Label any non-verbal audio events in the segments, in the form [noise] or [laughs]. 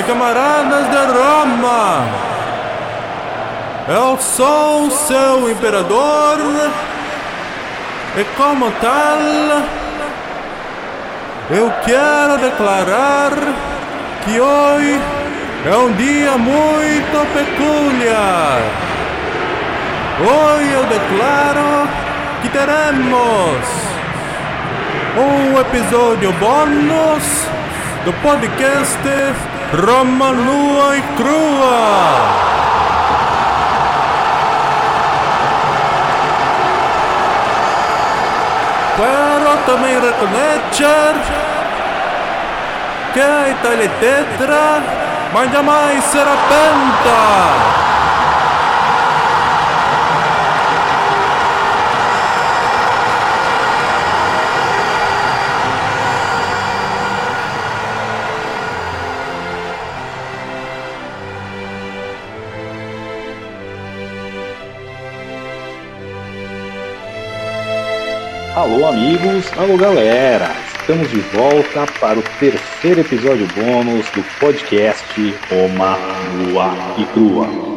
E camaradas de Roma, eu sou seu imperador e, como tal, eu quero declarar que hoje é um dia muito peculiar. Hoje eu declaro que teremos um episódio bônus do podcast Roma nua e crua! Pero também reconhecer que a Itália é tetra, mas jamais será penta! Alô amigos, alô galera! Estamos de volta para o terceiro episódio bônus do podcast Roma, Lua e Crua.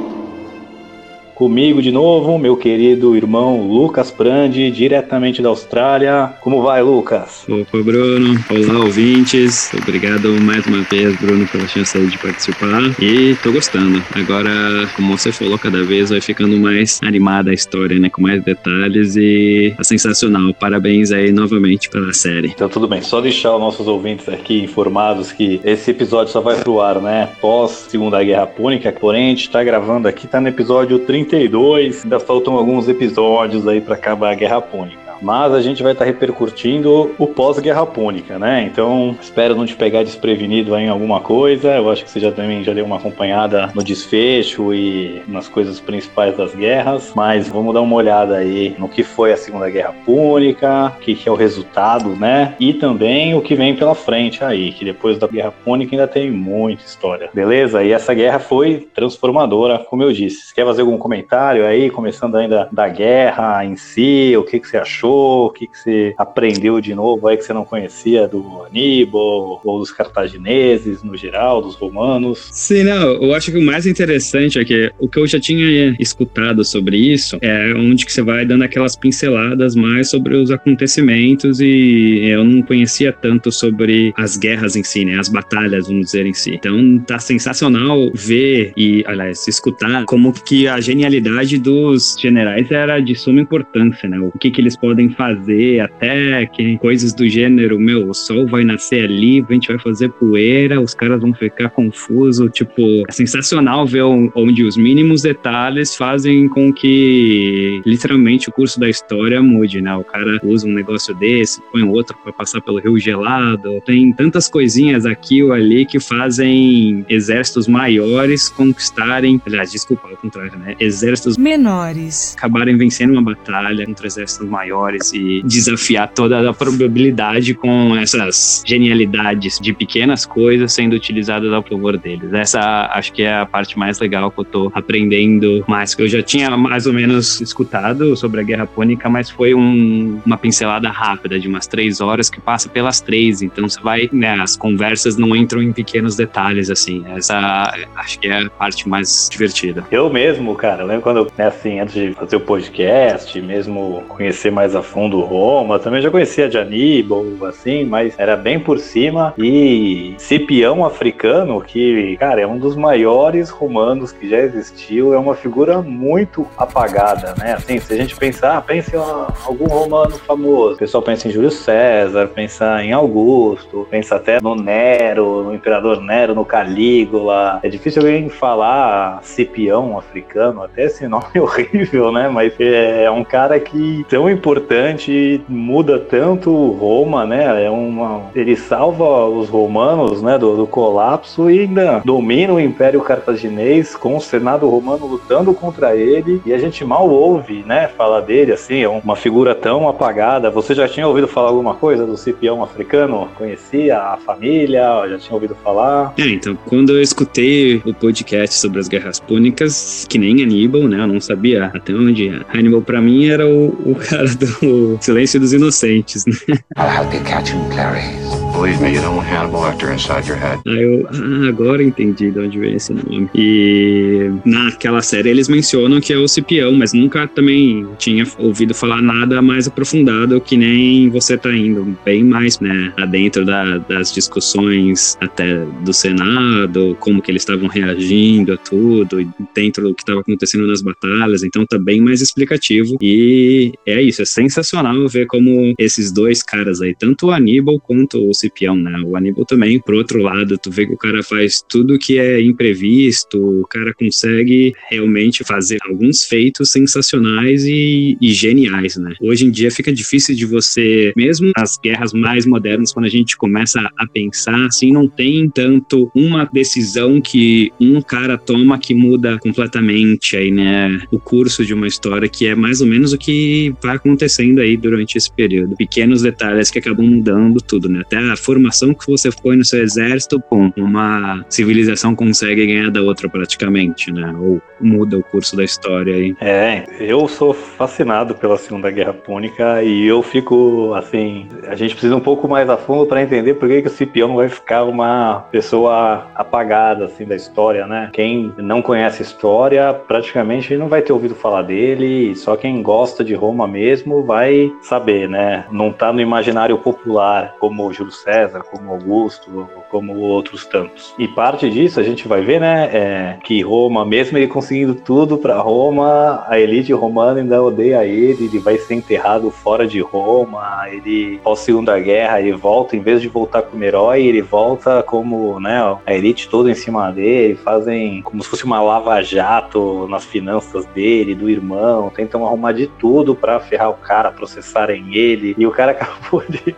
Comigo de novo, meu querido irmão Lucas Prandi, diretamente da Austrália. Como vai, Lucas? Opa, Bruno. Olá, ouvintes. Obrigado mais uma vez, Bruno, pela chance de participar. E tô gostando. Agora, como você falou, cada vez vai ficando mais animada a história, né? Com mais detalhes e é sensacional. Parabéns aí novamente pela série. Então, tudo bem. Só deixar os nossos ouvintes aqui informados que esse episódio só vai pro ar, né? Pós Segunda Guerra Púnica. Porém, a gente tá gravando aqui, tá no episódio 30 32, ainda faltam alguns episódios aí para acabar a Guerra Púnica mas a gente vai estar tá repercutindo o pós-Guerra Púnica, né? Então, espero não te pegar desprevenido em alguma coisa. Eu acho que você já também já deu uma acompanhada no desfecho e nas coisas principais das guerras, mas vamos dar uma olhada aí no que foi a Segunda Guerra Púnica, o que, que é o resultado, né? E também o que vem pela frente aí, que depois da Guerra Púnica ainda tem muita história. Beleza? E essa guerra foi transformadora, como eu disse. Você quer fazer algum comentário aí, começando ainda da guerra em si, o que, que você achou? O que, que você aprendeu de novo aí que você não conhecia do Aníbal ou dos cartagineses no geral, dos romanos? Sim, não, eu acho que o mais interessante é que o que eu já tinha escutado sobre isso é onde que você vai dando aquelas pinceladas mais sobre os acontecimentos e eu não conhecia tanto sobre as guerras em si, né, as batalhas, vamos dizer em si. Então tá sensacional ver e, aliás, escutar como que a genialidade dos generais era de suma importância, né, o que que eles podem podem fazer, até que coisas do gênero, meu, o sol vai nascer ali, a gente vai fazer poeira, os caras vão ficar confusos, tipo, é sensacional ver onde os mínimos detalhes fazem com que literalmente o curso da história mude, né? O cara usa um negócio desse, põe outro para passar pelo rio gelado, tem tantas coisinhas aqui ou ali que fazem exércitos maiores conquistarem, aliás, desculpa, ao contrário, né? Exércitos menores acabarem vencendo uma batalha contra exércitos maiores maiores e desafiar toda a probabilidade com essas genialidades de pequenas coisas sendo utilizadas ao favor deles. Essa acho que é a parte mais legal que eu tô aprendendo mais, que eu já tinha mais ou menos escutado sobre a Guerra Púnica, mas foi um, uma pincelada rápida de umas três horas que passa pelas três, então você vai, né, as conversas não entram em pequenos detalhes, assim, essa acho que é a parte mais divertida. Eu mesmo, cara, lembro quando, né, assim, antes de fazer o podcast, mesmo conhecer mais a fundo Roma, também já conhecia de Aníbal, assim, mas era bem por cima. E Cipião africano, que, cara, é um dos maiores romanos que já existiu, é uma figura muito apagada, né? Assim, se a gente pensar, pense em algum romano famoso. O pessoal pensa em Júlio César, pensa em Augusto, pensa até no Nero, no imperador Nero, no Calígula. É difícil alguém falar Cipião africano, até esse [laughs] nome é horrível, né? Mas é um cara que tão importante importante, muda tanto Roma, né? É uma, ele salva os romanos, né, do, do colapso e ainda domina o Império Cartaginês com o Senado romano lutando contra ele e a gente mal ouve, né, falar dele assim, é uma figura tão apagada. Você já tinha ouvido falar alguma coisa do Cipião africano? Conhecia a família? Já tinha ouvido falar? É, então, quando eu escutei o podcast sobre as guerras púnicas, que nem Aníbal, né, eu não sabia até onde Hannibal para mim era o, o cara do [laughs] o Silêncio dos Inocentes, né? I'll help you catch him, Clarice. Believe me, you don't want Hannibal Lecter inside your head. Aí eu, ah, agora entendi de onde vem esse nome. E naquela série eles mencionam que é o Cipião, mas nunca também tinha ouvido falar nada mais aprofundado que nem você tá indo, bem mais, né, adentro da, das discussões até do Senado, como que eles estavam reagindo a tudo, dentro do que estava acontecendo nas batalhas, então tá bem mais explicativo. E é isso, é sensacional ver como esses dois caras aí, tanto o Aníbal quanto o Né? O Aníbal também, por outro lado, tu vê que o cara faz tudo que é imprevisto, o cara consegue realmente fazer alguns feitos sensacionais e, e geniais, né? Hoje em dia fica difícil de você, mesmo nas guerras mais modernas, quando a gente começa a pensar, assim, não tem tanto uma decisão que um cara toma que muda completamente aí, né, o curso de uma história, que é mais ou menos o que vai acontecendo aí durante esse período. Pequenos detalhes que acabam mudando tudo, né? Até a formação que você põe no seu exército, pum, uma civilização consegue ganhar da outra praticamente, né? Ou muda o curso da história aí. É, eu sou fascinado pela Segunda Guerra Púnica e eu fico assim, a gente precisa um pouco mais a fundo para entender por que, que o Cipião vai ficar uma pessoa apagada assim da história, né? Quem não conhece história praticamente não vai ter ouvido falar dele, só quem gosta de Roma mesmo vai saber, né? Não tá no imaginário popular como Júlio César, como Augusto, como outros tantos. E parte disso a gente vai ver, né? É, que Roma, mesmo ele conseguindo tudo para Roma, a elite romana ainda odeia ele, ele vai ser enterrado fora de Roma, ele pós Segunda Guerra ele volta, em vez de voltar como herói, ele volta como, né? A elite toda em cima dele, fazem como se fosse uma lava-jato nas finanças dele, do irmão, tentam arrumar de tudo para ferrar o cara, processarem ele, e o cara [laughs] acabou de,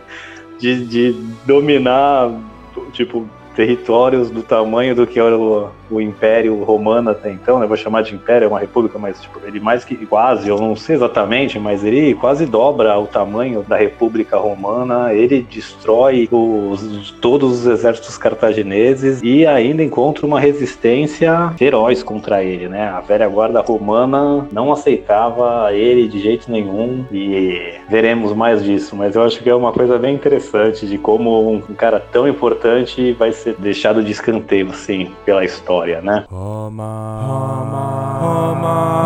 de, de dominar, tipo, territórios do tamanho do que era o, o Império Romano até então, né? Vou chamar de Império, é uma república, mas tipo, ele mais que quase, eu não sei exatamente, mas ele quase dobra o tamanho da República Romana. Ele destrói os, todos os exércitos cartagineses e ainda encontra uma resistência feroz contra ele, né? A velha guarda romana não aceitava ele de jeito nenhum e veremos mais disso. Mas eu acho que é uma coisa bem interessante de como um cara tão importante vai ser deixado de escanteio, assim, pela história história, né? Roma, Roma, Roma,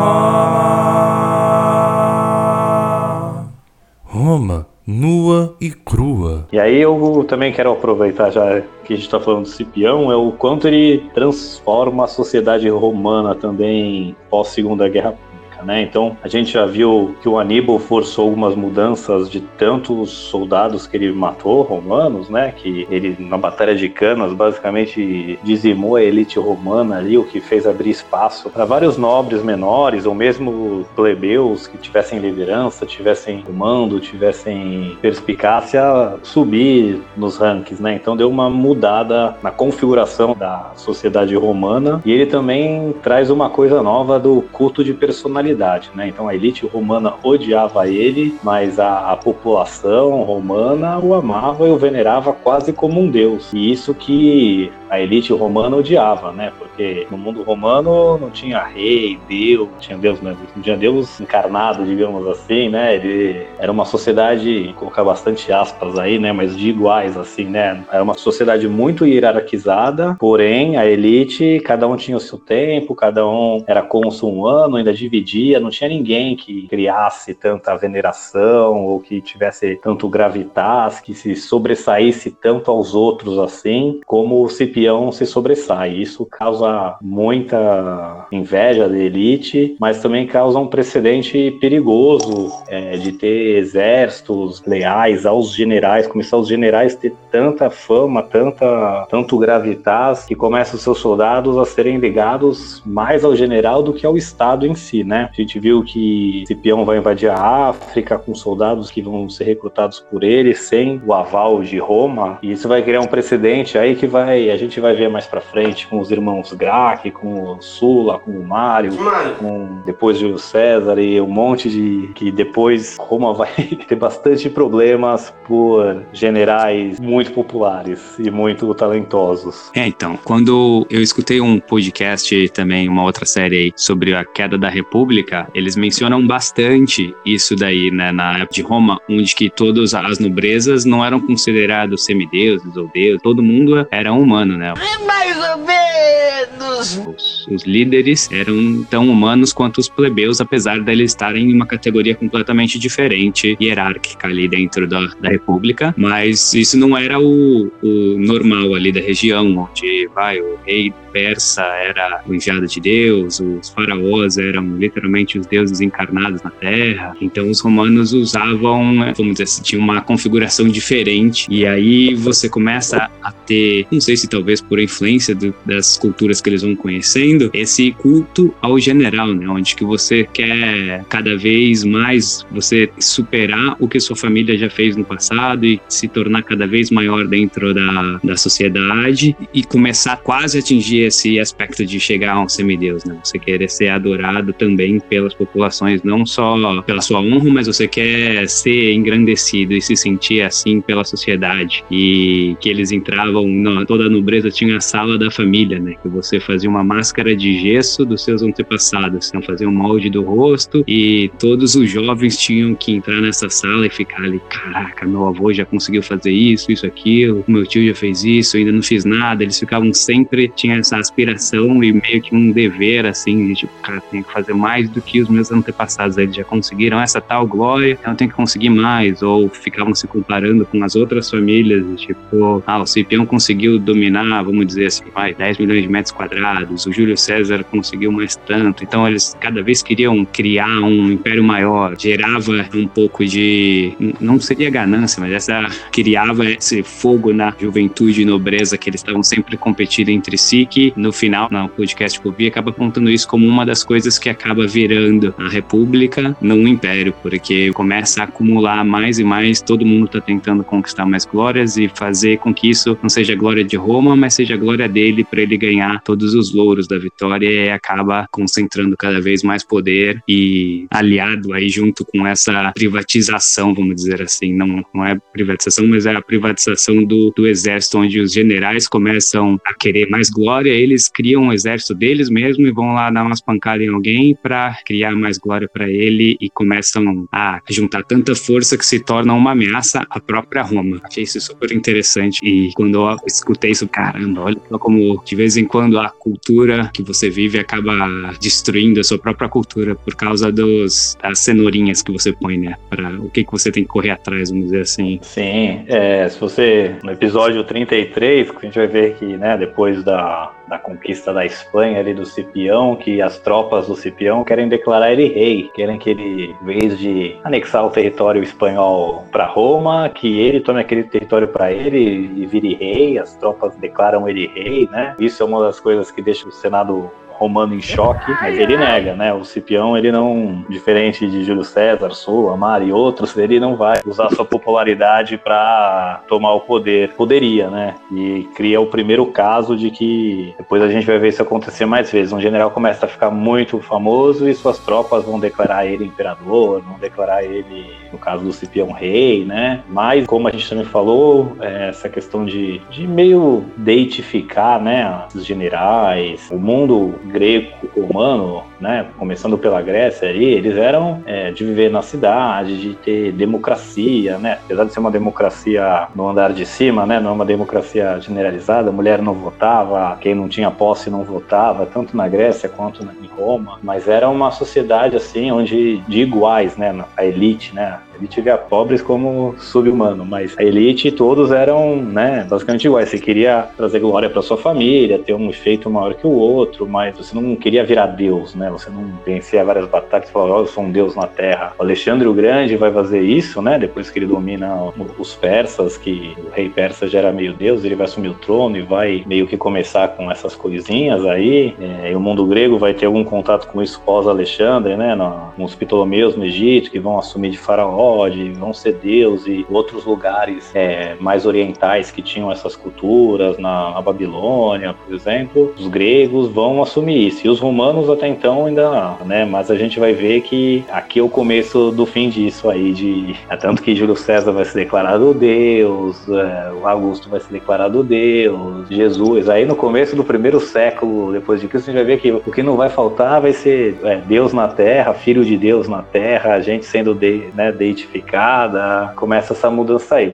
Roma, nua e crua. E aí eu também quero aproveitar já que a gente está falando do Cipião, é o quanto ele transforma a sociedade romana também pós Segunda Guerra né? Então a gente já viu que o Aníbal forçou algumas mudanças de tantos soldados que ele matou, romanos, né? Que ele na Batalha de Canas basicamente dizimou a elite romana ali, o que fez abrir espaço para vários nobres menores ou mesmo plebeus que tivessem liderança, tivessem comando, tivessem perspicácia subir nos rankings, né? Então deu uma mudada na configuração da sociedade romana e ele também traz uma coisa nova do culto de personalidade né? Então a elite romana odiava ele, mas a, a, população romana o amava e o venerava quase como um deus. E isso que a elite romana odiava, né? Porque no mundo romano não tinha rei, deus, tinha deus, não tinha deus encarnado, digamos assim, né? Ele era uma sociedade, colocar bastante aspas aí, né? Mas de iguais, assim, né? Era uma sociedade muito hierarquizada, porém a elite, cada um tinha o seu tempo, cada um era cônsul um ano, ainda dividia dia não tinha ninguém que criasse tanta veneração ou que tivesse tanto gravitas, que se sobressaísse tanto aos outros assim, como o Cipião se sobressai. Isso causa muita inveja da elite, mas também causa um precedente perigoso é, de ter exércitos leais aos generais, começar os generais ter tanta fama, tanta, tanto gravitas, que começam os seus soldados a serem ligados mais ao general do que ao Estado em si, né? A gente viu que Cipião vai invadir a África com soldados que vão ser recrutados por ele sem o aval de Roma, e isso vai criar um precedente aí que vai a gente vai ver mais para frente com os irmãos Grac, com o Sula, com o Mário, com depois de César e um monte de que depois Roma [laughs] vai ter bastante problemas por generais muito populares e muito talentosos. É, então, quando eu escutei um podcast também, uma outra série aí sobre a queda da República Eles mencionam bastante isso daí, né, na época de Roma, onde que todas as nobrezas não eram considerados semideuses ou deuses, todo mundo era humano, né? É mais ou menos. Os, os líderes eram tão humanos quanto os plebeus, apesar deles estarem em uma categoria completamente diferente, hierárquica ali dentro da, da República, mas isso não era o, o normal ali da região, onde vai o rei persa era o enviado de Deus, os faraós eram literalmente os deuses encarnados na Terra. Então os romanos usavam, vamos dizer assim, tinha uma configuração diferente. E aí você começa a ter, não sei se talvez por influência do, das culturas que eles vão conhecendo, esse culto ao general, né? Onde que você quer cada vez mais você superar o que sua família já fez no passado e se tornar cada vez maior dentro da, da sociedade e começar quase a atingir esse aspecto de chegar a um semideus, né? Você querer ser adorado também pelas populações, não só pela sua honra, mas você quer ser engrandecido e se sentir assim pela sociedade. E que eles entravam, no, toda a nobreza tinha a sala da família, né? Que você fazia uma máscara de gesso dos seus antepassados, então fazia um molde do rosto e todos os jovens tinham que entrar nessa sala e ficar ali, caraca, meu avô já conseguiu fazer isso, isso, aquilo, meu tio já fez isso, ainda não fiz nada. Eles ficavam sempre, tinha essa aspiração e meio que um dever, assim, de tipo, cara, tenho que fazer mais do que os meus antepassados. Eles já conseguiram essa tal glória, então eu tenho que conseguir mais. Ou ficavam se comparando com as outras famílias, tipo, ah, o Cipião conseguiu dominar, vamos dizer assim, vai, 10 milhões de metros quadrados, o Júlio César conseguiu mais tanto. Então eles cada vez queriam criar um império maior, gerava um pouco de, não seria ganância, mas essa criava esse fogo na juventude e nobreza que eles estavam sempre competindo entre si, que no final, no podcast que eu vi, acaba apontando isso como uma das coisas que acaba virando a República num império, porque começa a acumular mais e mais, todo mundo está tentando conquistar mais glórias e fazer com que isso não seja glória de Roma, mas seja glória dele para ele ganhar todos os louros da vitória e acaba concentrando cada vez mais poder e aliado aí junto com essa privatização, vamos dizer assim, não, não é privatização, mas é a privatização do, do exército, onde os generais começam a querer mais glória, eles criam um exército deles mesmo e vão lá dar umas pancadas em alguém para criar mais glória para ele e começam a juntar tanta força que se torna uma ameaça à própria Roma. Achei isso super interessante e quando eu escutei isso, caramba, olha como de vez em quando a cultura que você vive acaba destruindo a sua própria cultura por causa dos, das cenourinhas que você põe, né? Para o que, que você tem que correr atrás, vamos dizer assim. Sim, é, se você no episódio 33, a gente vai ver que, né, depois da da conquista da Espanha ali do Cipião, que as tropas do Cipião querem declarar ele rei, querem que ele, em vez de anexar o território espanhol para Roma, que ele tome aquele território para ele e vire rei, as tropas declaram ele rei, né? Isso é uma das coisas que deixa o Senado romano em choque, mas ele nega, né? O Cipião, ele não, diferente de Júlio César, Sula, Mar e outros, ele não vai usar sua popularidade para tomar o poder. Poderia, né? E cria o primeiro caso de que depois a gente vai ver isso acontecer mais vezes. Um general começa a ficar muito famoso e suas tropas vão declarar ele imperador, vão declarar ele, no caso do Cipião, rei, né? Mas, como a gente também falou, é, essa questão de, de meio deitificar, né? Os generais, o mundo greco-romano, né, começando pela Grécia ali, eles eram é, de viver na cidade, de ter democracia, né, apesar de ser uma democracia no andar de cima, né, não é uma democracia generalizada, a mulher não votava, quem não tinha posse não votava, tanto na Grécia quanto em Roma, mas era uma sociedade assim, onde de iguais, né, a elite, né, elite via pobres como sub-humano, mas a elite todos eram, né, basicamente iguais. Você queria trazer glória para sua família, ter um efeito maior que o outro, mas você não queria virar Deus, né? Você não vencia várias batalhas e falava, oh, eu sou um Deus na Terra. O Alexandre o Grande vai fazer isso, né? Depois que ele domina os persas, que o rei persa já era meio Deus, ele vai assumir o trono e vai meio que começar com essas coisinhas aí. É, e o mundo grego vai ter algum contato com isso pós-Alexandre, né? Nos Ptolomeus no Egito, que vão assumir de faraó vão ser Deus e outros lugares é, mais orientais que tinham essas culturas, na, na, Babilônia, por exemplo, os gregos vão assumir isso. E os romanos até então não, ainda não, né? Mas a gente vai ver que aqui é o começo do fim disso aí, de é tanto que Júlio César vai ser declarado Deus, é, o Augusto vai ser declarado Deus, Jesus. Aí no começo do primeiro século depois de Cristo, a gente vai ver que o que não vai faltar vai ser é, Deus na Terra, Filho de Deus na Terra, a gente sendo de, né, deitificada, começa essa mudança aí.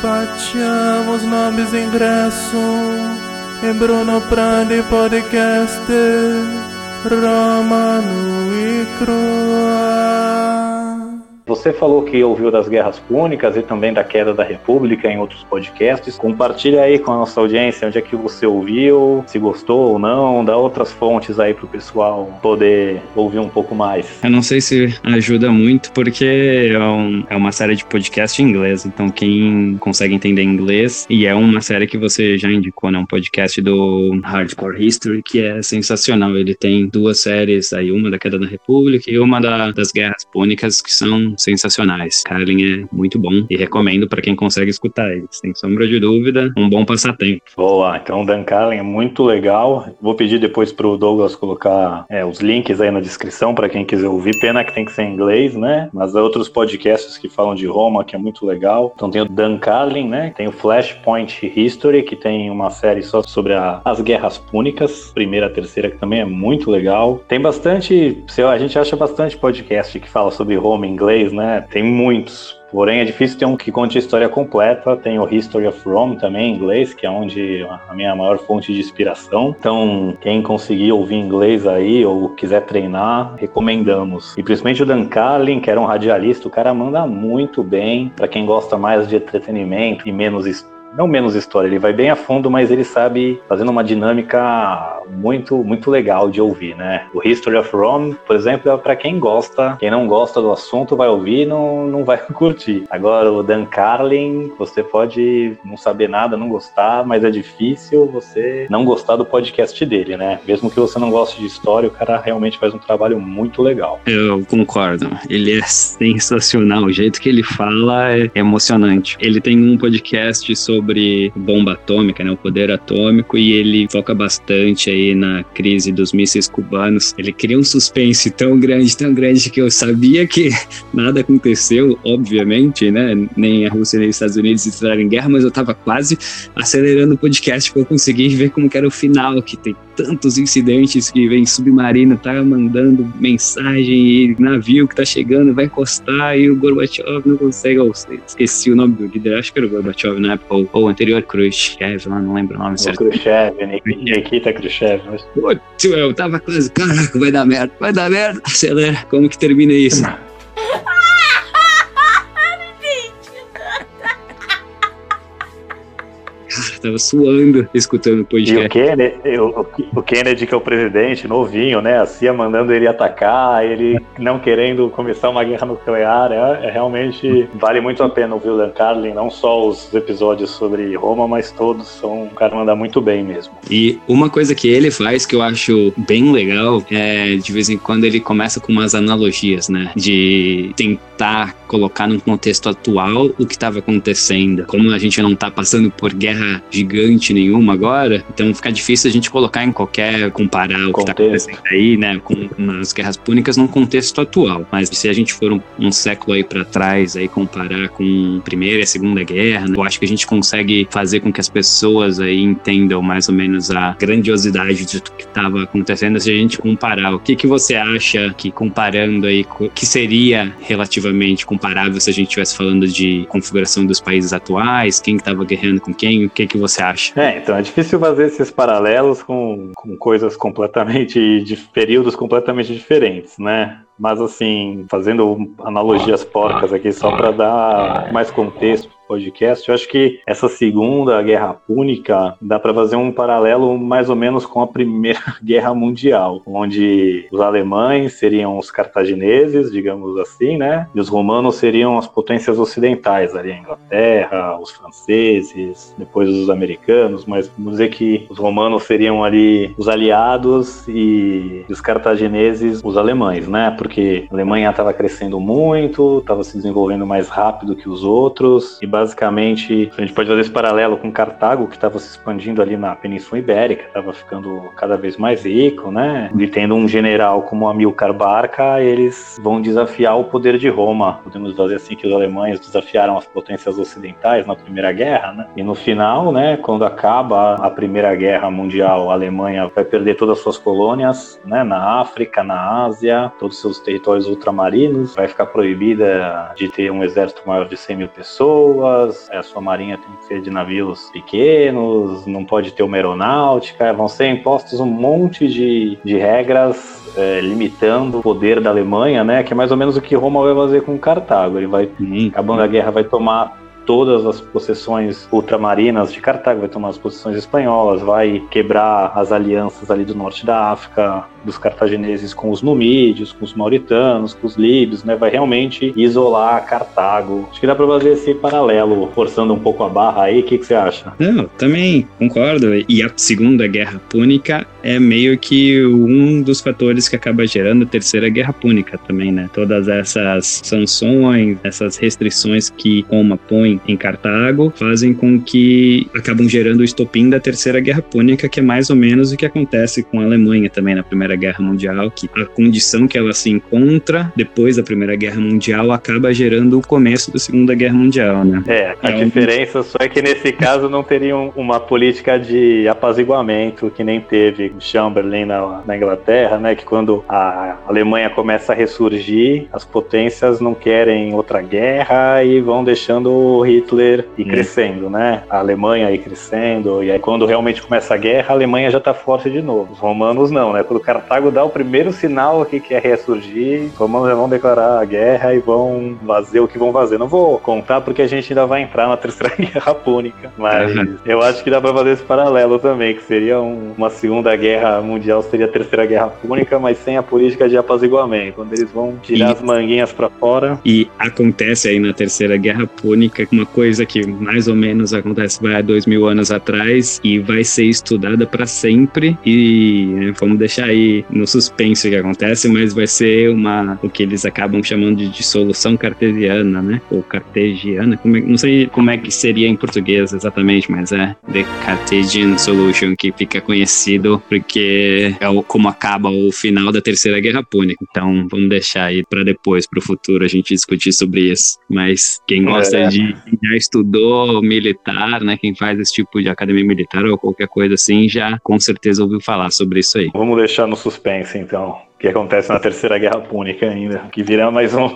Facciamo snobis ingresso e Bruno Prandi podcast Romano e Crua. Você falou que ouviu das guerras púnicas e também da queda da República em outros podcasts. Compartilha aí com a nossa audiência onde é que você ouviu, se gostou ou não, dá outras fontes aí pro pessoal poder ouvir um pouco mais. Eu não sei se ajuda muito, porque é, um, é uma série de podcast em inglês, então quem consegue entender inglês, e é uma série que você já indicou, né? Um podcast do Hardcore History, que é sensacional. Ele tem duas séries aí, uma da queda da República e uma da, das guerras púnicas, que são sensacionais. Carlin é muito bom e recomendo para quem consegue escutar eles. Sem sombra de dúvida, um bom passatempo. Boa, então Dan Carlin é muito legal. Vou pedir depois pro Douglas colocar é, os links aí na descrição para quem quiser ouvir. Pena que tem que ser em inglês, né? Mas há outros podcasts que falam de Roma, que é muito legal. Então tem o Dan Carlin, né? Tem o Flashpoint History, que tem uma série só sobre a, as guerras púnicas, primeira, terceira, que também é muito legal. Tem bastante, a gente acha bastante podcast que fala sobre Roma em inglês né? Tem muitos. Porém, é difícil ter um que conte a história completa. Tem o History of Rome também em inglês, que é onde a minha maior fonte de inspiração. Então, quem conseguir ouvir inglês aí ou quiser treinar, recomendamos. E principalmente o Dan Carlin, que era um radialista, o cara manda muito bem. Para quem gosta mais de entretenimento e menos história não menos história, ele vai bem a fundo, mas ele sabe fazendo uma dinâmica muito muito legal de ouvir, né? O History of Rome, por exemplo, é para quem gosta, quem não gosta do assunto vai ouvir não, não vai [laughs] curtir. Agora o Dan Carlin, você pode não saber nada, não gostar, mas é difícil você não gostar do podcast dele, né? Mesmo que você não goste de história, o cara realmente faz um trabalho muito legal. Eu concordo. Ele é sensacional. O jeito que ele fala é emocionante. Ele tem um podcast sobre sobre bomba atômica, né, o poder atômico, e ele foca bastante aí na crise dos mísseis cubanos. Ele cria um suspense tão grande, tão grande que eu sabia que [laughs] nada aconteceu, obviamente, né? Nem a Rússia nem os Estados Unidos entraram em guerra, mas eu tava quase acelerando o podcast para eu conseguir ver como era o final, que tem tantos incidentes que vem submarino, tá mandando mensagem e navio que tá chegando vai encostar e o Gorbachev não consegue. Oh, esqueci o nome do líder, acho que era o Gorbachev na época, ou, ou anterior Khrushchev, não lembro o nome certo. Khrushchev, Nikita Khrushchev. Putz, eu tava quase, caraca, vai dar merda, vai dar merda, acelera, como que termina isso? [laughs] tava suando escutando o podcast. E o Kennedy, o, o Kennedy, que é o presidente, novinho, né? A CIA mandando ele atacar, ele não querendo começar uma guerra nuclear. É, é realmente vale muito a pena ouvir o Dan Carlin, não só os episódios sobre Roma, mas todos são. O cara manda muito bem mesmo. E uma coisa que ele faz que eu acho bem legal é de vez em quando ele começa com umas analogias, né? De tentar colocar num contexto atual o que estava acontecendo. Como a gente não está passando por guerra gigante nenhuma agora, então fica difícil a gente colocar em qualquer, comparar o que está acontecendo aí, né, com, com as guerras púnicas num contexto atual. Mas se a gente for um, um século aí para trás, aí comparar com a Primeira e a Segunda Guerra, né, eu acho que a gente consegue fazer com que as pessoas aí entendam mais ou menos a grandiosidade de tudo que estava acontecendo se a gente comparar. O que, que você acha que comparando aí, que seria relativamente comparável se a gente estivesse falando de configuração dos países atuais, quem estava guerreando com quem, o que, que você acha? É, então é difícil fazer esses paralelos com, com coisas completamente de períodos completamente diferentes, né? Mas assim, fazendo analogias porcas aqui só para dar mais contexto podcast, eu acho que essa segunda guerra púnica dá para fazer um paralelo mais ou menos com a primeira [laughs] guerra mundial, onde os alemães seriam os cartagineses, digamos assim, né? E os romanos seriam as potências ocidentais, ali a Inglaterra, os franceses, depois os americanos, mas vamos dizer que os romanos seriam ali os aliados e os cartagineses os alemães, né? Porque a Alemanha estava crescendo muito, estava se desenvolvendo mais rápido que os outros e basicamente a gente pode fazer esse paralelo com Cartago, que estava se expandindo ali na Península Ibérica, estava ficando cada vez mais rico, né? E tendo um general como Amilcar Barca, eles vão desafiar o poder de Roma. Podemos dizer assim que os alemães desafiaram as potências ocidentais na Primeira Guerra, né? E no final, né, quando acaba a Primeira Guerra Mundial, a Alemanha vai perder todas as suas colônias, né, na África, na Ásia, todos os seus territórios ultramarinos, vai ficar proibida de ter um exército maior de 100 mil pessoas, a sua marinha tem que ser de navios pequenos, não pode ter uma aeronáutica, vão ser impostos um monte de, de regras é, limitando o poder da Alemanha, né? Que é mais ou menos o que Roma vai fazer com Cartago. Ele vai, acabando a guerra, vai tomar todas as possessões ultramarinas de Cartago, vai tomar as posições espanholas, vai quebrar as alianças ali do norte da África, dos cartagineses com os numídeos, com os mauritanos, com os líbios, né? Vai realmente isolar Cartago. Acho que dá para fazer esse paralelo, forçando um pouco a barra aí. O que, que você acha? Não, também concordo. E a Segunda Guerra Púnica é meio que um dos fatores que acaba gerando a Terceira Guerra Púnica também, né? Todas essas sanções, essas restrições que Roma põe em Cartago fazem com que acabam gerando o estopim da Terceira Guerra Púnica, que é mais ou menos o que acontece com a Alemanha também na Primeira Guerra Mundial, que a condição que ela se encontra depois da Primeira Guerra Mundial acaba gerando o começo da Segunda Guerra Mundial, né? É, a é diferença um... só é que nesse caso não teriam uma política de apaziguamento que nem teve Chamberlain na, na Inglaterra, né? Que quando a Alemanha começa a ressurgir, as potências não querem outra guerra e vão deixando Hitler ir hum. crescendo, né? A Alemanha ir crescendo, e aí quando realmente começa a guerra, a Alemanha já tá forte de novo. Os romanos não, né? Quando Cartago dá o primeiro sinal que quer ressurgir, os romanos já vão declarar a guerra e vão fazer o que vão fazer. Não vou contar porque a gente ainda vai entrar na Terceira [laughs] Guerra Púnica, mas uhum. [laughs] eu acho que dá pra fazer esse paralelo também, que seria um, uma Segunda Guerra Mundial, seria a Terceira Guerra Púnica, mas sem a política de apaziguamento, quando eles vão tirar e, as manguinhas para fora. E acontece aí na Terceira Guerra Púnica uma coisa que mais ou menos acontece vai há dois mil anos atrás e vai ser estudada para sempre e né, vamos deixar aí no suspense o que acontece, mas vai ser uma o que eles acabam chamando de dissolução cartesiana, né? Ou cartesiana, como é, não sei como é que seria em português exatamente, mas é The Cartesian Solution que fica conhecido porque é o, como acaba o final da Terceira Guerra Púnica. Então vamos deixar aí para depois, para o futuro a gente discutir sobre isso. Mas quem gosta é. de já estudou militar, né? Quem faz esse tipo de academia militar ou qualquer coisa assim, já com certeza ouviu falar sobre isso aí. Vamos deixar no suspense, então. O que acontece na Terceira Guerra Púnica ainda, que virá mais um.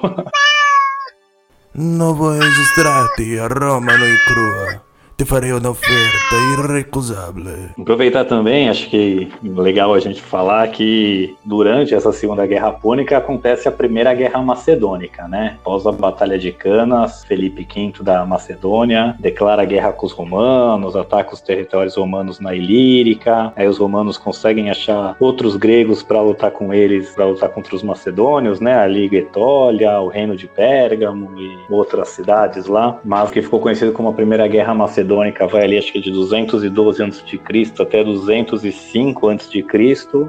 Novo registrati a Roma noi crua te farei uma oferta irrecusável. Aproveitar também, acho que legal a gente falar que durante essa Segunda Guerra Púnica acontece a Primeira Guerra Macedônica, né? Após a Batalha de Canas, Felipe V da Macedônia declara guerra com os romanos, ataca os territórios romanos na Ilírica, aí os romanos conseguem achar outros gregos para lutar com eles, para lutar contra os macedônios, né? A Liga Etólia, o Reino de Pérgamo e outras cidades lá, mas que ficou conhecido como a Primeira Guerra Macedônica macedônica vai ali acho que de 212 a.C. até 205 a.C.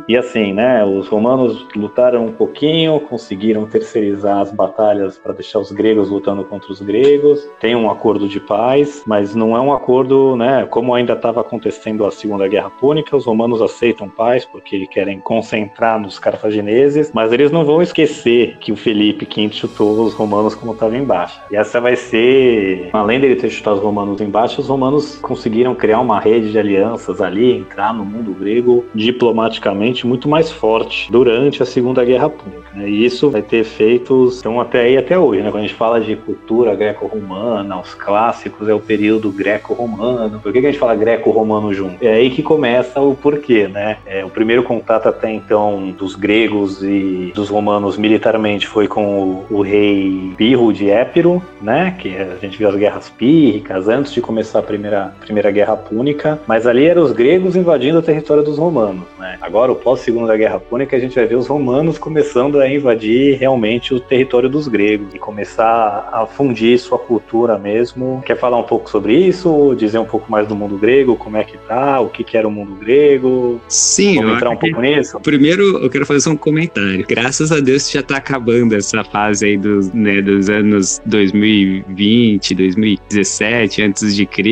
E assim, né, os romanos lutaram um pouquinho, conseguiram terceirizar as batalhas para deixar os gregos lutando contra os gregos. Tem um acordo de paz, mas não é um acordo, né, como ainda estava acontecendo a Segunda Guerra Púnica, os romanos aceitam paz porque querem concentrar nos cartagineses, mas eles não vão esquecer que o Felipe V chutou os romanos como estava embaixo. E essa vai ser, além dele ter chutado os romanos embaixo, romanos conseguiram criar uma rede de alianças ali, entrar no mundo grego diplomaticamente muito mais forte durante a Segunda Guerra Púnica. Né? E isso vai ter efeitos, então até aí até hoje, né? Quando a gente fala de cultura greco-romana, os clássicos é o período greco-romano. Por que, que a gente fala greco-romano junto? É aí que começa o porquê, né? É, o primeiro contato até então dos gregos e dos romanos militarmente foi com o, o rei Pirro de Épiro, né? Que a gente viu as guerras pírricas antes de começar a primeira, primeira Guerra Púnica, mas ali eram os gregos invadindo o território dos romanos, né? Agora, o pós-segunda guerra púnica, a gente vai ver os romanos começando a invadir realmente o território dos gregos e começar a fundir sua cultura mesmo. Quer falar um pouco sobre isso? Dizer um pouco mais do mundo grego, como é que tá, o que, que era o mundo grego? Sim, Vamos entrar um pouco nisso? Primeiro, eu quero fazer um comentário. Graças a Deus já tá acabando essa fase aí dos, né, dos anos 2020, 2017, antes de Cristo.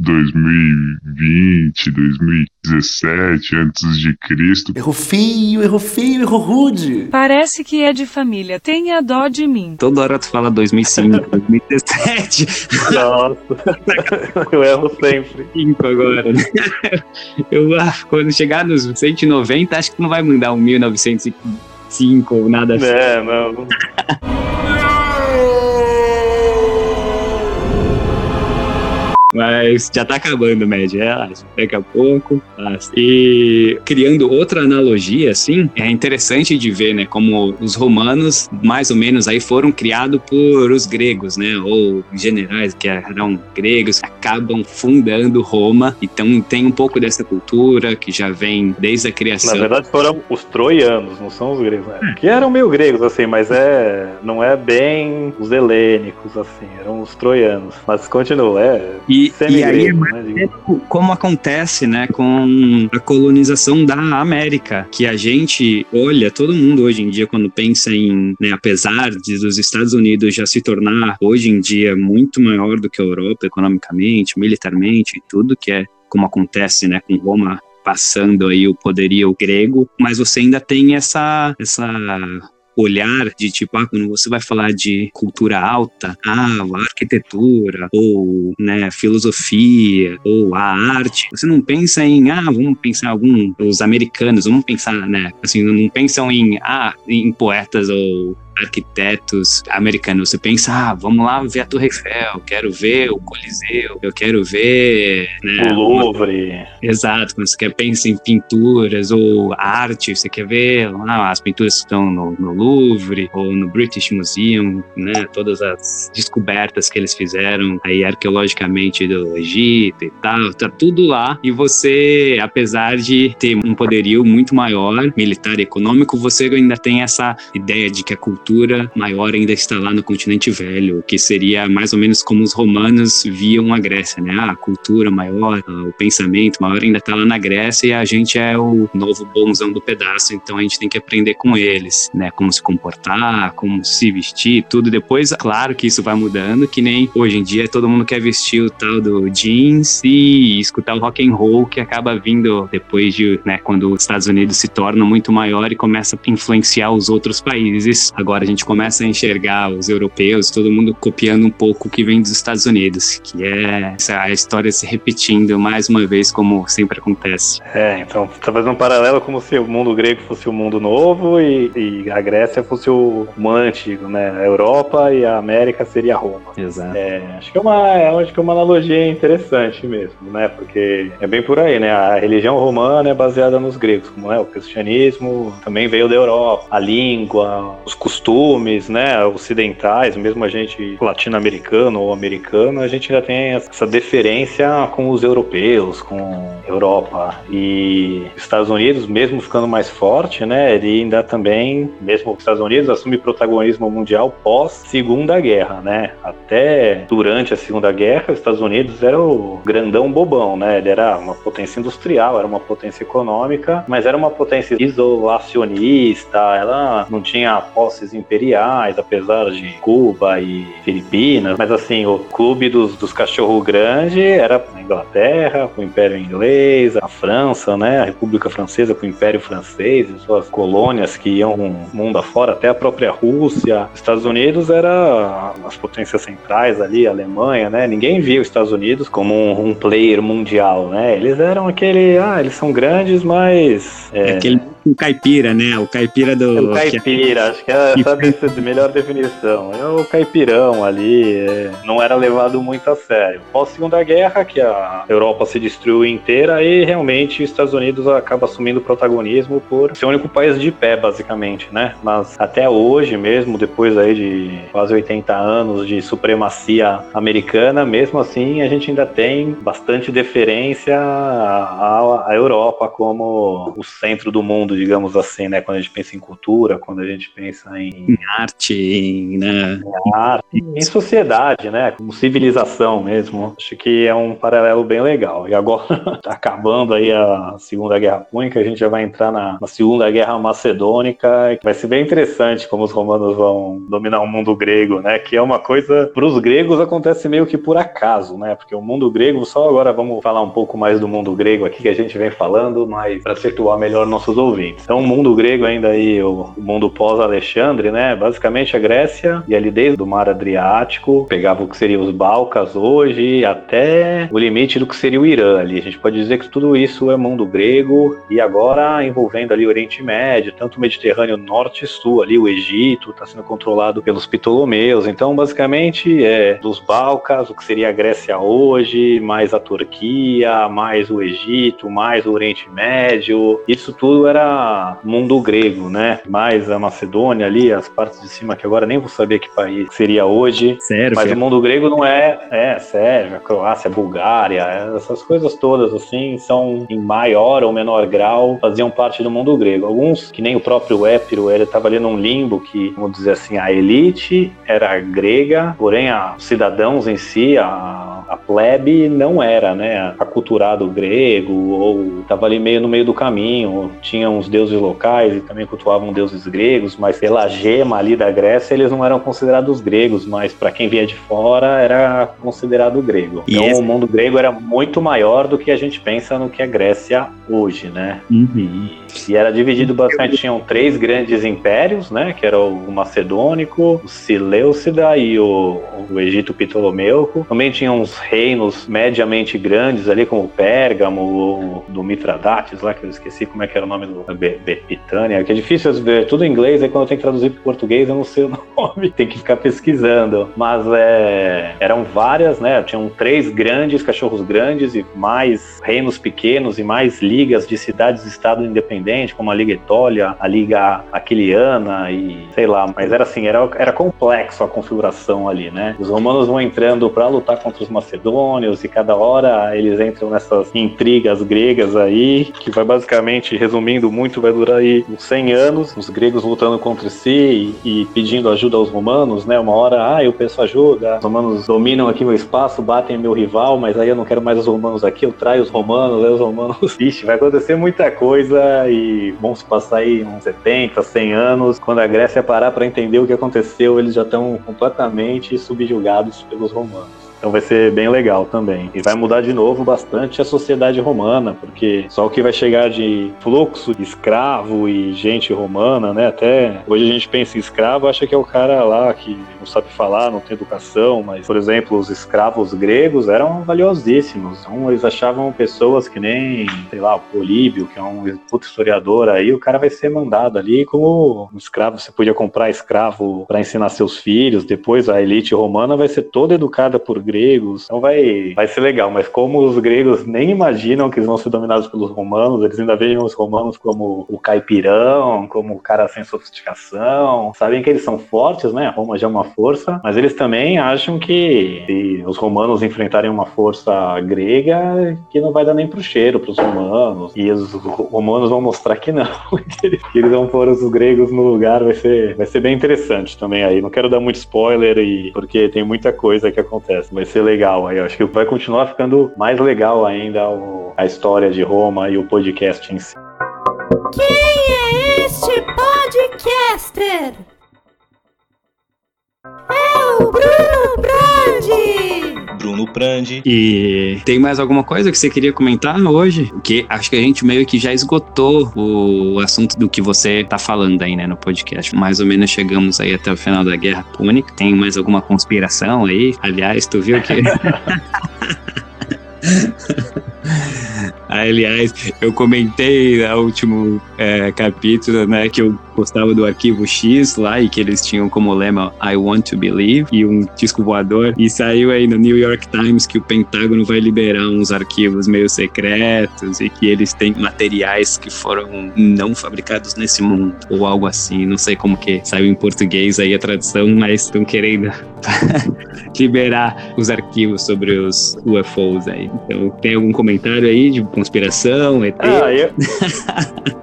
2020, 2017 antes de Cristo. Errou feio, errou feio, errou rude. Parece que é de família. Tenha dó de mim. Toda hora tu fala 2005, 2017. [laughs] Nossa, [laughs] eu erro sempre. 5 agora. né? [laughs] Eu, ah, quando chegar nos 190, acho que não vai mandar um 1905 ou nada assim. É, não. Mas já tá acabando, média, relaxa. Daqui a pouco. passa. E criando outra analogia, assim, é interessante de ver, né, como os romanos, mais ou menos, aí foram criados por os gregos, né, ou generais que eram gregos, acabam fundando Roma. Então tem um pouco dessa cultura que já vem desde a criação. Na verdade foram os troianos, não são os gregos. Né? Que eram meio gregos, assim, mas é, não é bem os helênicos, assim, eram os troianos. Mas continua, é E, e aí é mais né? como acontece, né, com a colonização da América, que a gente olha, todo mundo hoje em dia quando pensa em, né, apesar de dos Estados Unidos já se tornar hoje em dia muito maior do que a Europa economicamente, militarmente, tudo que é como acontece, né, com Roma passando aí o poderio grego, mas você ainda tem essa essa olhar de tipo, ah, quando você vai falar de cultura alta, ah, a arquitetura, ou, né, filosofia, ou a arte, você não pensa em, ah, vamos pensar algum, os americanos, vamos pensar, né, assim, não pensam em, ah, em poetas ou arquitetos americanos. Você pensa, ah, vamos lá ver a Torre Eiffel, quero ver o Coliseu, eu quero ver, né, O Louvre. Exato, quando você quer pensar em pinturas ou arte, você quer ver lá as pinturas que estão no, no Louvre ou no British Museum, né? Todas as descobertas que eles fizeram aí arqueologicamente do Egito e tal, tá tudo lá. E você, apesar de ter um poderio muito maior, militar e econômico, você ainda tem essa ideia de que a cultura maior ainda está lá no continente velho, que seria mais ou menos como os romanos viam a Grécia, né? Ah, a cultura maior, ah, o pensamento maior ainda está lá na Grécia e a gente é o novo bonzão do pedaço, então a gente tem que aprender com eles, né? Como se comportar, como se vestir, tudo. Depois, claro que isso vai mudando, que nem hoje em dia todo mundo quer vestir o tal do jeans e escutar o rock and roll que acaba vindo depois de, né, quando os Estados Unidos se tornam muito maior e começa a influenciar os outros países. Agora a gente começa a enxergar os europeus, todo mundo copiando um pouco o que vem dos Estados Unidos, que é a história se repetindo mais uma vez, como sempre acontece. É, então, tá fazendo um paralelo como se o mundo grego fosse o mundo novo e, e a Grécia fosse o mundo antigo, né? A Europa e a América seria Roma. Exato. É, acho que é uma, acho que é uma analogia interessante mesmo, né? Porque é bem por aí, né? A religião romana é baseada nos gregos, como é o cristianismo também veio da Europa, a língua, os costumes, né? Ocidentais, mesmo a gente latino-americano ou americano, a gente já tem essa deferência com os europeus, com Europa e Estados Unidos, mesmo ficando mais forte, né? Ele ainda também, mesmo os Estados Unidos assume protagonismo mundial pós Segunda Guerra, né? Até durante a Segunda Guerra, os Estados Unidos era o grandão bobão, né? Ele era uma potência industrial, era uma potência econômica, mas era uma potência isolacionista, ela não tinha posses imperiais, apesar de Cuba e Filipinas, mas assim, o clube dos, dos cachorro grande era a Inglaterra, o Império Inglês, a França, né? A República Francesa com o Império Francês e suas colônias que iam mundo afora, até a própria Rússia. Os Estados Unidos era as potências centrais ali, a Alemanha, né? Ninguém via os Estados Unidos como um, um player mundial, né? Eles eram aquele, ah, eles são grandes, mas é, Aquele o caipira, né? O caipira do. É o caipira, acho que é essa a melhor definição. É o caipirão ali, é, não era levado muito a sério. Pós Segunda Guerra, que a Europa se destruiu inteira e realmente os Estados Unidos acaba assumindo protagonismo por ser o único país de pé, basicamente, né? Mas até hoje mesmo, depois aí de quase 80 anos de supremacia americana, mesmo assim a gente ainda tem bastante deferência à, à Europa como o centro do mundo, digamos assim, né? Quando a gente pensa em cultura, quando a gente pensa em, em arte, em, né? em arte, em sociedade, né? Como civilização mesmo. Acho que é um paralelo bem legal. E agora, [laughs] tá acabando aí a Segunda Guerra Púnica, a gente já vai entrar na, na Segunda Guerra Macedônica, que vai ser bem interessante como os romanos vão dominar o mundo grego, né? Que é uma coisa, para os gregos acontece meio que por acaso, né? Porque o mundo grego, só agora vamos falar um pouco mais do mundo grego aqui que a gente vem falando, mas para situar melhor nossos ouvintes. Então, o mundo grego ainda aí, o mundo pós-Alexandre, né? Basicamente a Grécia e ali desde o mar Adriático, pegava o que seria os Balcãs hoje até o limite do que seria o Irã ali. A gente pode dizer que tudo isso é mundo grego e agora envolvendo ali o Oriente Médio, tanto o Mediterrâneo norte e sul ali, o Egito está sendo controlado pelos Ptolomeus. Então, basicamente, é dos Balcãs, o que seria a Grécia hoje, mais a Turquia, mais o Egito, mais o Oriente Médio. Isso tudo era mundo grego, né? Mais a Macedônia ali, as partes de cima que agora nem vou saber que país seria hoje. Sério? Mas o mundo grego não é, é Sérvia, Croácia, Bulgária, essas coisas todas assim são em maior ou menor grau faziam parte do mundo grego. Alguns, que nem o próprio Épiro, ele estava ali num limbo que, vamos dizer assim, a elite era grega, porém a, os cidadãos em si, a, a plebe não era, né, aculturado grego ou estava ali meio no meio do caminho, tinha uns deuses locais e também cultuavam deuses gregos, mas pela gema ali da Grécia eles não eram considerados gregos, mas para quem vinha de fora era considerado grego. E então esse- o mundo grego era muito maior do que a gente pensa no que é Grécia hoje, né? Uhum. E era dividido basicamente, tinham três grandes impérios, né? Que era o Macedônico, o Seleucida e o, o Egito Ptolomeuco. Também tinha uns reinos mediamente grandes ali, como o Pérgamo, o do Mitradates lá, que eu esqueci como é que era o nome do Be- Betânia, que é difícil ver tudo em inglês, aí quando eu tenho que traduzir para português eu não sei o [laughs] nome, tem que ficar pesquisando. Mas é, eram várias, né? Tinham três grandes cachorros grandes e mais reinos pequenos e mais ligas de cidades-estado independentes, como a Liga Etólia, a Liga Aquiliana e sei lá, mas era assim, era, era complexo a configuração ali, né? Os romanos vão entrando para lutar contra os macedônios e cada hora eles entram nessas intrigas gregas aí, que vai basicamente, resumindo muito, vai durar aí uns 100 anos, os gregos lutando contra si e, e pedindo ajuda aos romanos, né? Uma hora, ah, eu peço ajuda, os romanos dominam aqui meu espaço, batem meu rival, mas aí eu não quero mais os romanos aqui, eu traio os romanos, aí os romanos. [laughs] Ixi, vai acontecer muita coisa e se passar aí uns 70, 100 anos. Quando a Grécia parar para entender o que aconteceu, eles já estão completamente subjugados pelos romanos. Então vai ser bem legal também. E vai mudar de novo bastante a sociedade romana, porque só o que vai chegar de fluxo de escravo e gente romana, né? Até hoje a gente pensa em escravo, acha que é o cara lá que não sabe falar, não tem educação, mas, por exemplo, os escravos gregos eram valiosíssimos. Então eles achavam pessoas que nem, sei lá, o Políbio, que é um puto historiador aí, o cara vai ser mandado ali como um escravo. Você podia comprar escravo para ensinar seus filhos, depois a elite romana vai ser toda educada por. Então vai, vai ser legal, mas como os gregos nem imaginam que eles vão ser dominados pelos romanos, eles ainda veem os romanos como o caipirão, como o cara sem sofisticação. Sabem que eles são fortes, né? Roma já é uma força, mas eles também acham que se os romanos enfrentarem uma força grega, que não vai dar nem pro cheiro pros romanos. E os romanos vão mostrar que não, [laughs] que eles vão pôr os gregos no lugar, vai ser, vai ser bem interessante também aí. Não quero dar muito spoiler e porque tem muita coisa que acontece. Vai ser legal aí. Eu acho que vai continuar ficando mais legal ainda o- a história de Roma e o podcast em si. Quem é este podcaster? É o Bruno Brandi! Bruno Prandi. E tem mais alguma coisa que você queria comentar hoje? Porque acho que a gente meio que já esgotou o assunto do que você tá falando aí, né, no podcast. Mais ou menos chegamos aí até o final da Guerra Púnica. Tem mais alguma conspiração aí? Aliás, tu viu que. [laughs] Aliás, eu comentei no último é, capítulo, né, que eu gostava do arquivo X lá e que eles tinham como lema I want to believe e um disco voador. E saiu aí no New York Times que o Pentágono vai liberar uns arquivos meio secretos e que eles têm materiais que foram não fabricados nesse mundo ou algo assim. Não sei como que saiu em português aí a tradução, mas estão querendo [laughs] liberar os arquivos sobre os UFOs aí. Então, tem algum comentário aí de conspiração, ET? Ah, eu,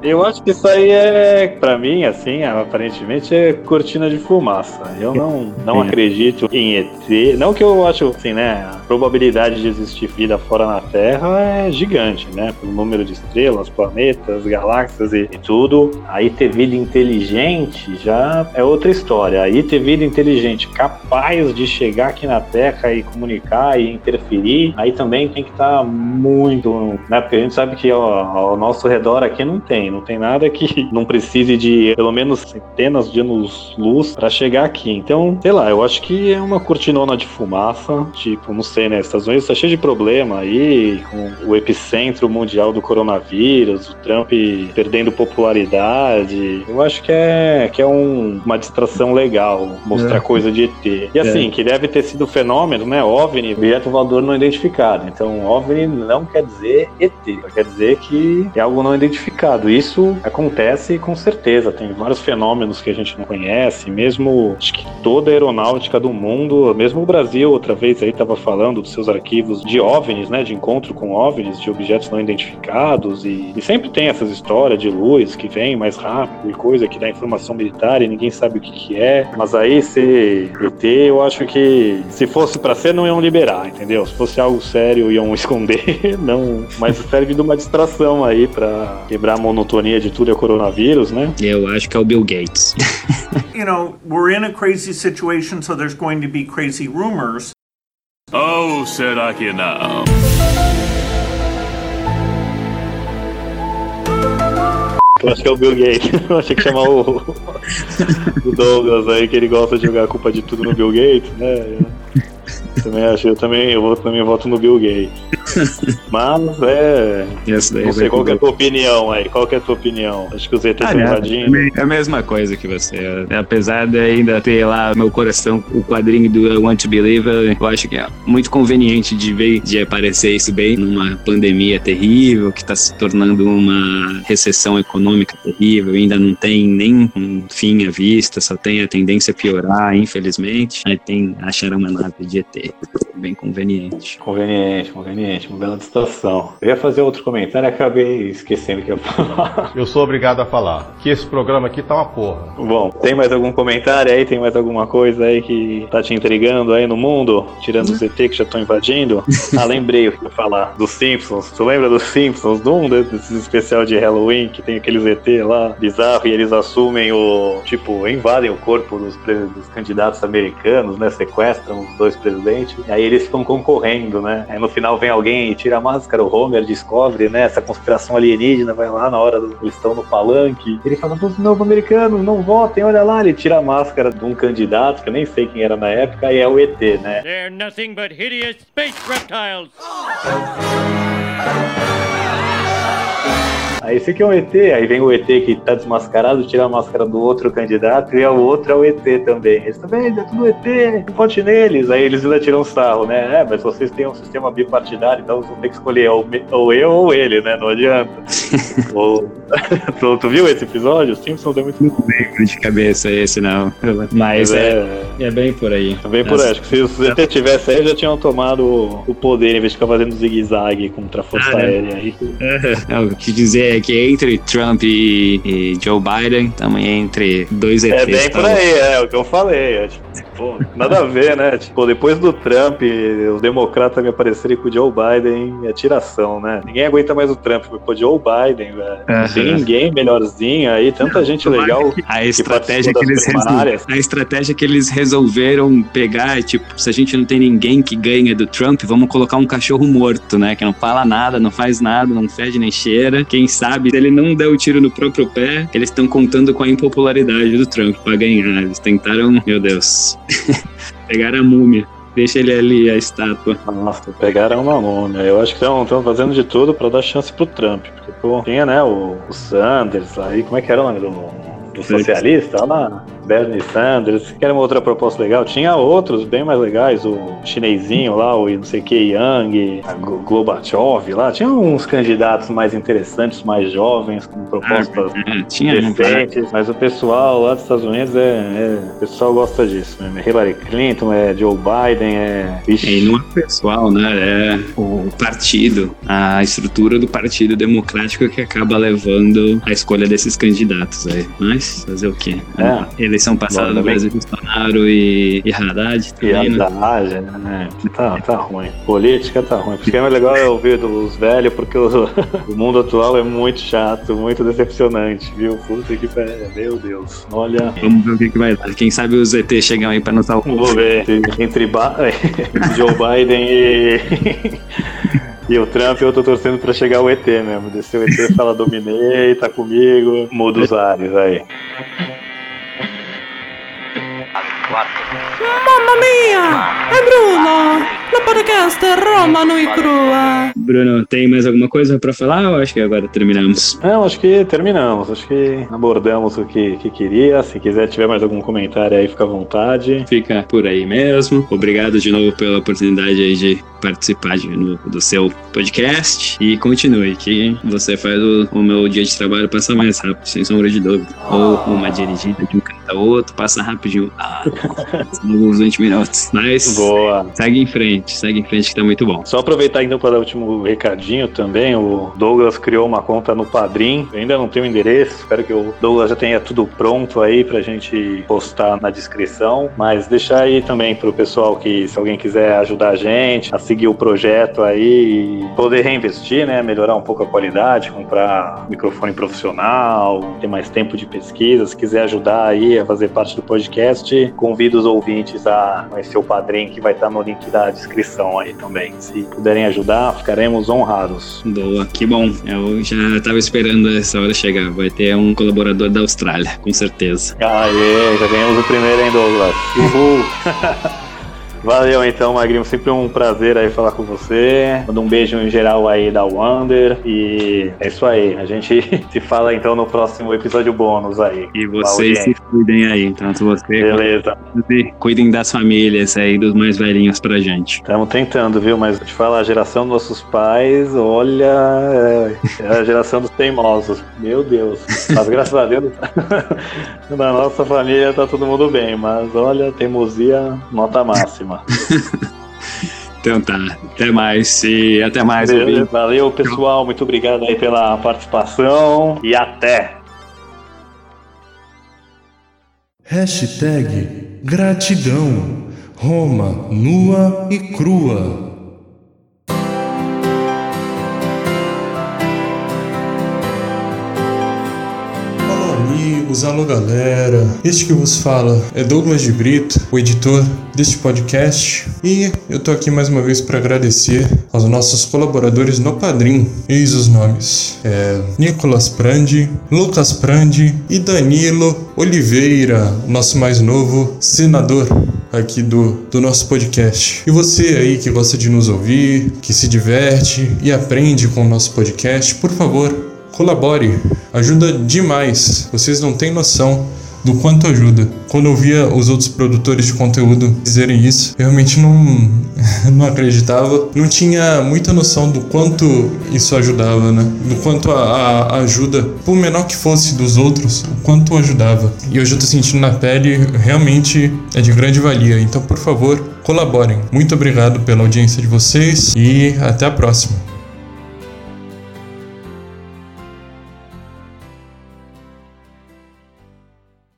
eu acho que isso aí é, pra mim, assim, aparentemente é cortina de fumaça. Eu não, não [laughs] É. acredito em ET. Não que eu acho, assim, né, a probabilidade de existir vida fora na Terra é gigante, né, pelo número de estrelas, planetas, galáxias e, e tudo. Aí ter vida inteligente já é outra história. Aí ter vida inteligente capaz de chegar aqui na Terra e comunicar e interferir, aí também tem que estar muito, né? Porque a gente sabe que ó, ao nosso redor aqui não tem, não tem nada que [laughs] não precise de pelo menos centenas de anos-luz para chegar aqui. Então, sei lá, eu acho que é uma cortinona de fumaça, tipo, não sei, né? Estados Unidos tá cheio de problema aí, com o epicentro mundial do coronavírus, o Trump perdendo popularidade. Eu acho que é, que é um- uma distração legal mostrar É. coisa de ET. E assim, que deve ter sido fenômeno, né? OVNI, objeto voador não identificado. Então, OVNI não quer dizer ET, quer dizer que é algo não identificado. Isso acontece com certeza. Tem vários fenômenos que a gente não conhece, mesmo acho que toda a aeronáutica do mundo, mesmo o Brasil, outra vez aí estava falando dos seus arquivos de OVNIs, né? De encontro com OVNIs, de objetos não identificados. E, e sempre tem essas histórias de luz que vem mais rápido e coisa que dá informação militar e ninguém sabe o que, que é. Mas aí, se ET, eu acho que se fosse pra ser, não iam liberar, entendeu? Se fosse algo sério, iam [laughs] esconder, não. Mas serve de uma distração aí pra quebrar a monotonia de tudo é coronavírus, né? Eu acho que é o Bill Gates. [laughs] you know, we're in a crazy situation, so there's going to be crazy rumors. Oh, será que não? Eu acho que é o Bill Gates. [laughs] Eu achei que chamar o, o Douglas aí, que ele gosta de jogar a culpa de tudo no Bill Gates, né? Eu também acho, eu também, eu vou, também voto no Bill Gates. [laughs] Mas é. Essa daí Não sei qual que é a tua opinião aí. Qual que é a tua opinião? Acho que os ET Ah, estão né, invadindo. também É a mesma coisa que você. É, Apesar de ainda ter lá no meu coração o quadrinho do I Want to Believe, eu acho que é muito conveniente de ver de aparecer isso bem numa pandemia terrível que está se tornando uma recessão econômica terrível, ainda não tem nem um fim à vista, só tem a tendência a piorar, infelizmente. Aí tem acharam uma nave de ET. Bem conveniente. Conveniente, conveniente, uma bela distração. Eu ia fazer outro comentário e acabei esquecendo que eu ia falar. Eu sou obrigado a falar que esse programa aqui tá uma porra. Bom, tem mais algum comentário aí? Tem mais alguma coisa aí que tá te intrigando aí no mundo? Tirando os ET que já estão invadindo? Ah, lembrei o que eu ia falar. Dos Simpsons. Tu lembra dos Simpsons? De um desses especial de Halloween que tem aqueles ET lá bizarro e eles assumem o. Tipo, invadem o corpo dos, dos candidatos americanos, né? Sequestram os dois presidentes. E aí eles ficam concorrendo, né? Aí no final vem alguém e tira a máscara. O Homer descobre, né? Essa conspiração alienígena. Vai lá na hora do. Eles estão no palanque. Ele fala: "Os novo americanos, não votem, olha lá. Ele tira a máscara de um candidato, que eu nem sei quem era na época, e é o ET, né? They're nothing but hideous space reptiles. Aí esse aqui é um ET, aí vem o ET que tá desmascarado, tira a máscara do outro candidato e é o outro é o ET também. Eles também, é tudo ET, vote neles. Aí eles ainda tiram sarro, né? É, mas vocês têm um sistema bipartidário, então vocês vão ter que escolher ou, ou eu ou ele, né? Não adianta. [laughs] ou... [laughs] tu, tu viu esse episódio? Simpsons é muito. Lembro de cabeça esse, não. Mas é, é bem por aí. Também por aí. Acho que se os ET tivesse aí, já tinham tomado o- poder em vez de ficar fazendo zigue-zague contra a Força Ah? Aérea. Aí, É, o que dizer é que entre Trump e, e Joe Biden, também entre dois ETs. É bem tá? por aí, é o que eu falei. É, tipo, pô, nada a ver, né? Tipo, depois do Trump, os democratas me aparecerem com o Joe Biden, é tiração, né? Ninguém aguenta mais o Trump, pô, Joe Biden, velho. Não tem ninguém melhorzinho aí, tanta gente legal. A estratégia que, das eles resol- primárias. a estratégia que eles resolveram pegar é tipo, se a gente não tem ninguém que ganha do Trump, vamos colocar um cachorro morto, né? Que não fala nada, não faz nada, não fede nem cheira. Quem sabe, se ele não der o tiro no próprio pé, eles estão contando com a impopularidade do Trump pra ganhar. Eles tentaram, meu Deus, [laughs] pegar a múmia. Deixa ele ali, a estátua. Nossa, pegaram uma múmia. Eu acho que estão fazendo de tudo pra dar chance pro Trump. Porque, pô, tinha, né, o, o Sanders aí, como é que era o nome do, do socialista? Lá, Bernie Sanders, que era uma outra proposta legal. Tinha outros bem mais legais, o chinesinho lá, o não sei que, Yang, a Glo- Gorbachev lá. Tinha uns candidatos mais interessantes, mais jovens, com propostas É, tinha decentes, mas o pessoal lá dos Estados Unidos é, é- o pessoal gosta disso mesmo. É Hillary Clinton, é Joe Biden, é. E Ixi, não é pessoal, né? É o partido, a estrutura do Partido Democrático que acaba levando a escolha desses candidatos aí. Mas fazer o quê? É. Eleição passada Bom, também- Brasil, Bolsonaro e, e Haddad E também, né? Haddad, né? Tá, tá ruim. Política tá ruim. Porque é mais legal é ouvir dos velhos, porque o, [laughs] o mundo atual é muito chato, muito decepcionante, viu? Puta que pariu. Meu Deus. Olha. Vamos ver o que, que vai dar. Quem sabe os ET chegam aí pra nos salvar. Vou ver. [laughs] Entre Ba- [laughs] Joe Biden e. E o Trump, eu tô torcendo pra chegar o ET mesmo. Descer o ET, fala dominei, tá comigo, muda os ares aí. Mamma mia! È Bruno! La podcast Romano e Crua! Bruno, tem mais alguma coisa pra falar ou acho que agora terminamos? Não, acho que terminamos. Acho que abordamos o que, que queria. Se quiser, tiver mais algum comentário aí, fica à vontade. Fica por aí mesmo. Obrigado de novo pela oportunidade aí de participar de novo do seu podcast. E continue, que você faz o, o meu dia de trabalho passar mais rápido, sem sombra de dúvida. Ou uma dirigida de um canto a outro, passa rapidinho. Ah, são uns 20 minutos. Mas Boa. segue em frente, segue em frente que tá muito bom. Só aproveitar então para dar o último recadinho também. O Douglas criou uma conta no Padrim. Eu ainda não tenho o endereço. Espero que o Douglas já tenha tudo pronto aí pra gente postar na descrição. Mas deixar aí também pro pessoal que, se alguém quiser ajudar a gente a seguir o projeto aí e poder reinvestir, né? Melhorar um pouco a qualidade, comprar microfone profissional, ter mais tempo de pesquisa. Se quiser ajudar aí a fazer parte do podcast, convido os ouvintes a conhecer o Padrim que vai estar no link da descrição aí também. Se puderem ajudar, ficaremos honrados. Boa, que bom. Eu já tava esperando essa hora chegar. Vai ter um colaborador da Austrália, com certeza. Aê, já ganhamos o primeiro, hein, Douglas? Uhul! [laughs] Valeu então, Magrinho. Sempre um prazer aí falar com você. Manda um beijo em geral aí da Wonder. E é isso aí. A gente [laughs] se fala então no próximo episódio bônus aí. E vocês se cuidem aí, tanto você Beleza. quanto você. Cuidem das famílias aí, dos mais velhinhos pra gente. Estamos tentando, viu? Mas te falar, a geração dos nossos pais, olha, é, é a geração dos teimosos. Meu Deus. Mas graças a Deus, [laughs] na nossa família tá todo mundo bem. Mas olha, teimosia, nota máxima. [laughs] Então tá, até mais e até mais. Beleza. Valeu, pessoal. Muito obrigado aí pela participação e até. Hashtag gratidão. Roma nua e crua. Amigos, alô galera. Este que vos fala é Douglas de Brito, o editor deste podcast, e eu tô aqui mais uma vez para agradecer aos nossos colaboradores no Padrim. Eis os nomes: é, Nicolas Prandi, Lucas Prandi e Danilo Oliveira, nosso mais novo senador aqui do, do nosso podcast. E você aí que gosta de nos ouvir, que se diverte e aprende com o nosso podcast, por favor, colabore. Ajuda demais. Vocês não têm noção do quanto ajuda. Quando eu via os outros produtores de conteúdo dizerem isso, eu realmente não, [laughs] não acreditava. Não tinha muita noção do quanto isso ajudava, né? Do quanto a, a ajuda, por menor que fosse dos outros, o quanto ajudava. E hoje eu tô sentindo na pele, realmente é de grande valia. Então, por favor, colaborem. Muito obrigado pela audiência de vocês e até a próxima.